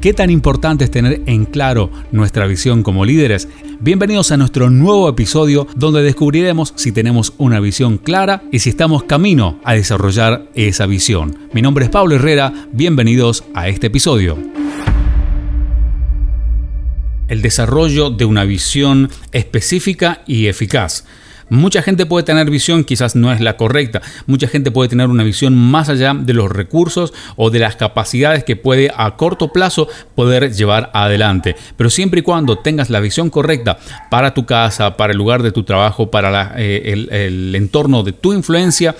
¿Qué tan importante es tener en claro nuestra visión como líderes? Bienvenidos a nuestro nuevo episodio donde descubriremos si tenemos una visión clara y si estamos camino a desarrollar esa visión. Mi nombre es Pablo Herrera, bienvenidos a este episodio el desarrollo de una visión específica y eficaz. Mucha gente puede tener visión, quizás no es la correcta. Mucha gente puede tener una visión más allá de los recursos o de las capacidades que puede a corto plazo poder llevar adelante. Pero siempre y cuando tengas la visión correcta para tu casa, para el lugar de tu trabajo, para eh, el entorno de tu influencia,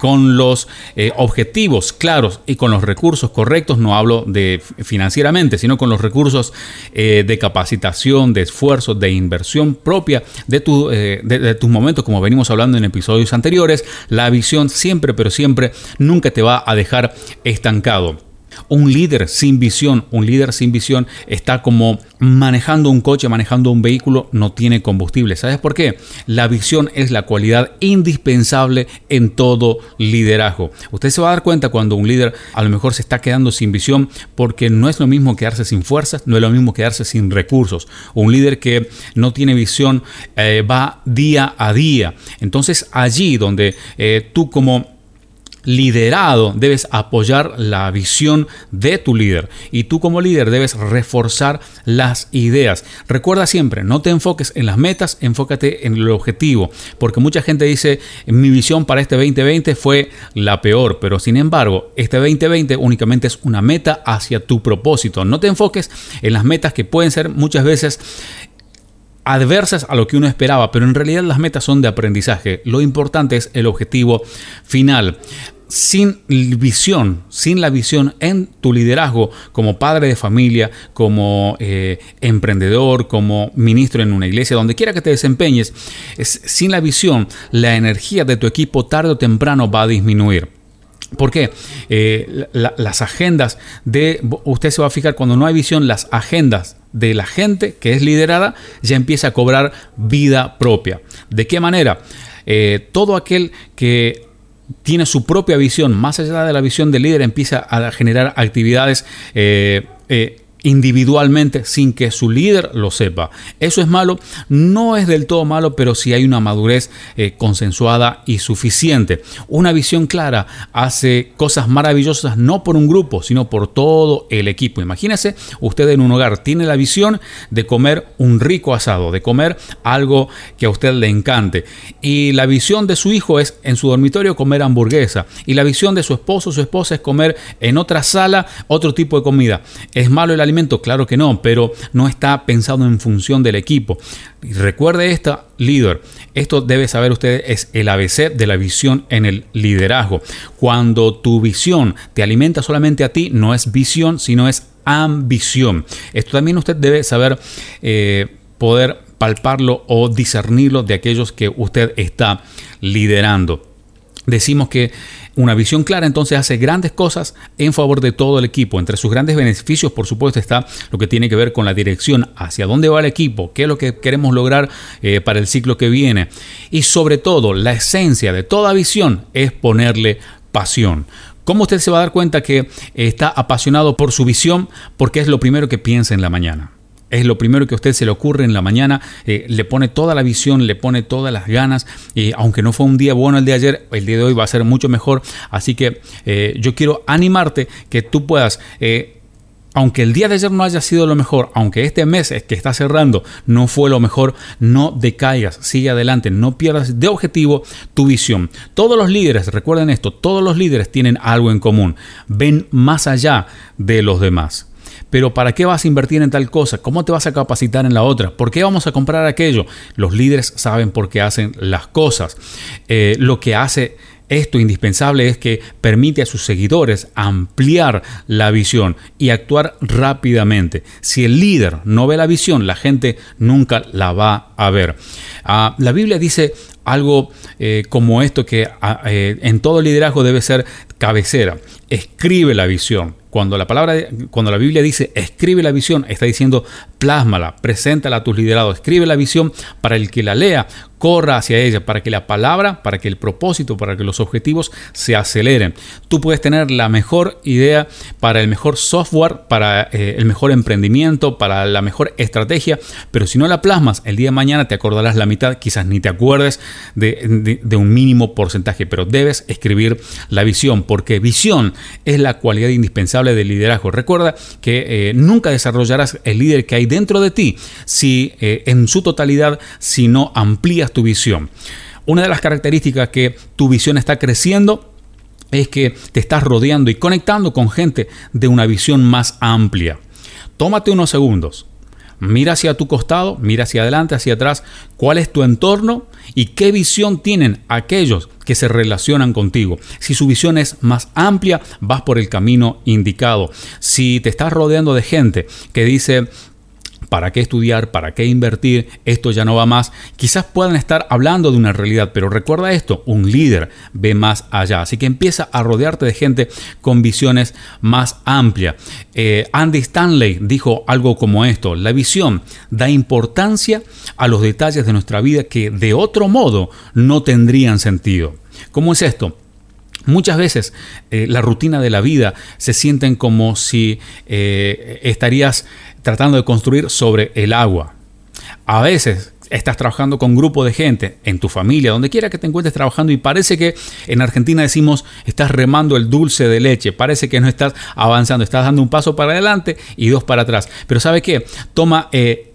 con los eh, objetivos claros y con los recursos correctos, no hablo de financieramente, sino con los recursos eh, de capacitación, de esfuerzo, de inversión propia de, tu, eh, de tus momentos, como venimos hablando en episodios anteriores, la visión siempre, pero siempre nunca te va a dejar estancado. Un líder sin visión, un líder sin visión está como manejando un coche, manejando un vehículo, no tiene combustible. ¿Sabes por qué? La visión es la cualidad indispensable en todo liderazgo. Usted se va a dar cuenta cuando un líder a lo mejor se está quedando sin visión porque no es lo mismo quedarse sin fuerzas, no es lo mismo quedarse sin recursos. Un líder que no tiene visión eh, va día a día. Entonces allí donde eh, tú como liderado debes apoyar la visión de tu líder y tú como líder debes reforzar las ideas. Recuerda siempre, no te enfoques en las metas, enfócate en el objetivo, porque mucha gente dice, mi visión para este 2020 fue la peor, pero sin embargo, este 2020 únicamente es una meta hacia tu propósito. No te enfoques en las metas que pueden ser muchas veces adversas a lo que uno esperaba, pero en realidad las metas son de aprendizaje. Lo importante es el objetivo final. Sin visión, sin la visión en tu liderazgo como padre de familia, como eh, emprendedor, como ministro en una iglesia, donde quiera que te desempeñes, sin la visión, la energía de tu equipo tarde o temprano va a disminuir. ¿Por qué? Eh, las agendas de, usted se va a fijar, cuando no hay visión, las agendas de la gente que es liderada ya empieza a cobrar vida propia. ¿De qué manera? Eh, todo aquel que tiene su propia visión, más allá de la visión del líder, empieza a generar actividades eh, individualmente sin que su líder lo sepa. ¿Eso es malo? No es del todo malo, pero si hay una madurez eh, consensuada y suficiente. Una visión clara hace cosas maravillosas no por un grupo, sino por todo el equipo. Imagínese usted en un hogar tiene la visión de comer un rico asado, de comer algo que a usted le encante. Y la visión de su hijo es en su dormitorio comer hamburguesa. Y la visión de su esposo su esposa es comer en otra sala otro tipo de comida. ¿Es malo el Claro que no, pero no está pensado en función del equipo. Y recuerde esta, líder, esto debe saber usted, es el ABC de la visión en el liderazgo. Cuando tu visión te alimenta solamente a ti, no es visión, sino es ambición. Esto también usted debe saber eh, poder palparlo o discernirlo de aquellos que usted está liderando. Decimos que una visión clara entonces hace grandes cosas en favor de todo el equipo. Entre sus grandes beneficios, por supuesto, está lo que tiene que ver con la dirección, hacia dónde va el equipo, qué es lo que queremos lograr eh, para el ciclo que viene. Y sobre todo, la esencia de toda visión es ponerle pasión. ¿Cómo usted se va a dar cuenta que está apasionado por su visión? Porque es lo primero que piensa en la mañana es lo primero que a usted se le ocurre en la mañana, eh, le pone toda la visión, le pone todas las ganas, y aunque no fue un día bueno el de ayer, el día de hoy va a ser mucho mejor, así que eh, yo quiero animarte que tú puedas... Eh, aunque el día de ayer no haya sido lo mejor, aunque este mes que está cerrando no fue lo mejor, no decaigas, sigue adelante, no pierdas de objetivo tu visión. Todos los líderes, recuerden esto, todos los líderes tienen algo en común, ven más allá de los demás. Pero ¿para qué vas a invertir en tal cosa? ¿Cómo te vas a capacitar en la otra? ¿Por qué vamos a comprar aquello? Los líderes saben por qué hacen las cosas. Eh, lo que hace esto indispensable es que permite a sus seguidores ampliar la visión y actuar rápidamente. Si el líder no ve la visión, la gente nunca la va a ver. Ah, la Biblia dice algo eh, como esto que eh, en todo liderazgo debe ser cabecera. Escribe la visión. Cuando la palabra, cuando la Biblia dice escribe la visión, está diciendo plásmala, preséntala a tus liderados, escribe la visión para el que la lea, corra hacia ella, para que la palabra, para que el propósito, para que los objetivos se aceleren. Tú puedes tener la mejor idea para el mejor software, para eh, el mejor emprendimiento, para la mejor estrategia, pero si no la plasmas, el día de mañana te acordarás la mitad, quizás ni te acuerdes de, un mínimo porcentaje, pero debes escribir la visión, porque visión es la cualidad indispensable del liderazgo. Recuerda que eh, nunca desarrollarás el líder que hay dentro de ti si eh, en su totalidad, si no amplías tu visión. Una de las características que tu visión está creciendo es que te estás rodeando y conectando con gente de una visión más amplia. Tómate unos segundos. Mira hacia tu costado, mira hacia adelante, hacia atrás, cuál es tu entorno y qué visión tienen aquellos que se relacionan contigo. Si su visión es más amplia, vas por el camino indicado. Si te estás rodeando de gente que dice, ¿Para qué estudiar? ¿Para qué invertir? Esto ya no va más. Quizás puedan estar hablando de una realidad, pero recuerda esto, un líder ve más allá. Así que empieza a rodearte de gente con visiones más amplias. Eh, Andy Stanley dijo algo como esto, la visión da importancia a los detalles de nuestra vida que de otro modo no tendrían sentido. ¿Cómo es esto? Muchas veces eh, la rutina de la vida se sienten como si eh, estarías tratando de construir sobre el agua. A veces estás trabajando con un grupo de gente, en tu familia, donde quiera que te encuentres trabajando y parece que en Argentina decimos estás remando el dulce de leche, parece que no estás avanzando, estás dando un paso para adelante y dos para atrás. Pero ¿sabe qué? Toma eh,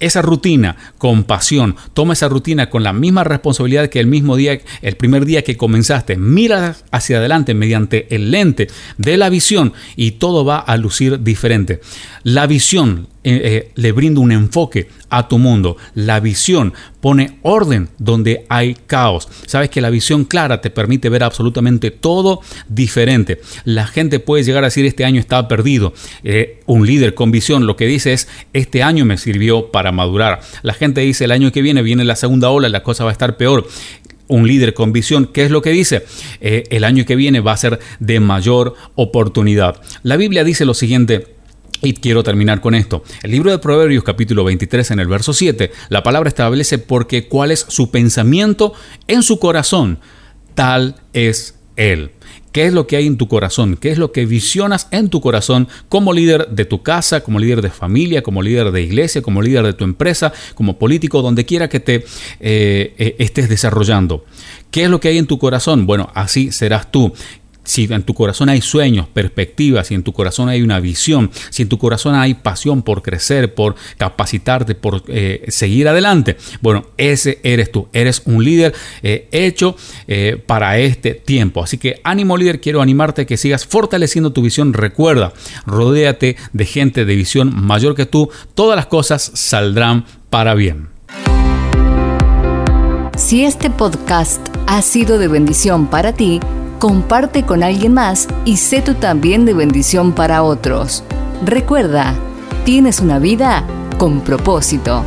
esa rutina con pasión, toma esa rutina con la misma responsabilidad que el mismo día, el primer día que comenzaste, mira hacia adelante mediante el lente de la visión y todo va a lucir diferente. La visión eh, eh, le brinda un enfoque a tu mundo. La visión pone orden donde hay caos. Sabes que la visión clara te permite ver absolutamente todo diferente. La gente puede llegar a decir este año estaba perdido. Eh, un líder con visión lo que dice es este año me sirvió para madurar. La gente dice el año que viene viene la segunda ola, la cosa va a estar peor un líder con visión, ¿qué es lo que dice? el año que viene va a ser de mayor oportunidad. La Biblia dice lo siguiente y quiero terminar con esto. El libro de Proverbios capítulo 23 en el verso 7, la palabra establece porque cuál es su pensamiento en su corazón, tal es él. ¿Qué es lo que hay en tu corazón? ¿Qué es lo que visionas en tu corazón como líder de tu casa, como líder de familia, como líder de iglesia, como líder de tu empresa, como político, donde quiera que te eh, eh, estés desarrollando? ¿Qué es lo que hay en tu corazón? Bueno, así serás tú si en tu corazón hay sueños, perspectivas, si en tu corazón hay una visión, si en tu corazón hay pasión por crecer, por capacitarte, por eh, seguir adelante, bueno, ese eres tú, eres un líder eh, hecho eh, para este tiempo. Así que ánimo líder, quiero animarte a que sigas fortaleciendo tu visión. Recuerda, rodéate de gente de visión mayor que tú, todas las cosas saldrán para bien. Si este podcast ha sido de bendición para ti, comparte con alguien más y sé tú también de bendición para otros. Recuerda, tienes una vida con propósito.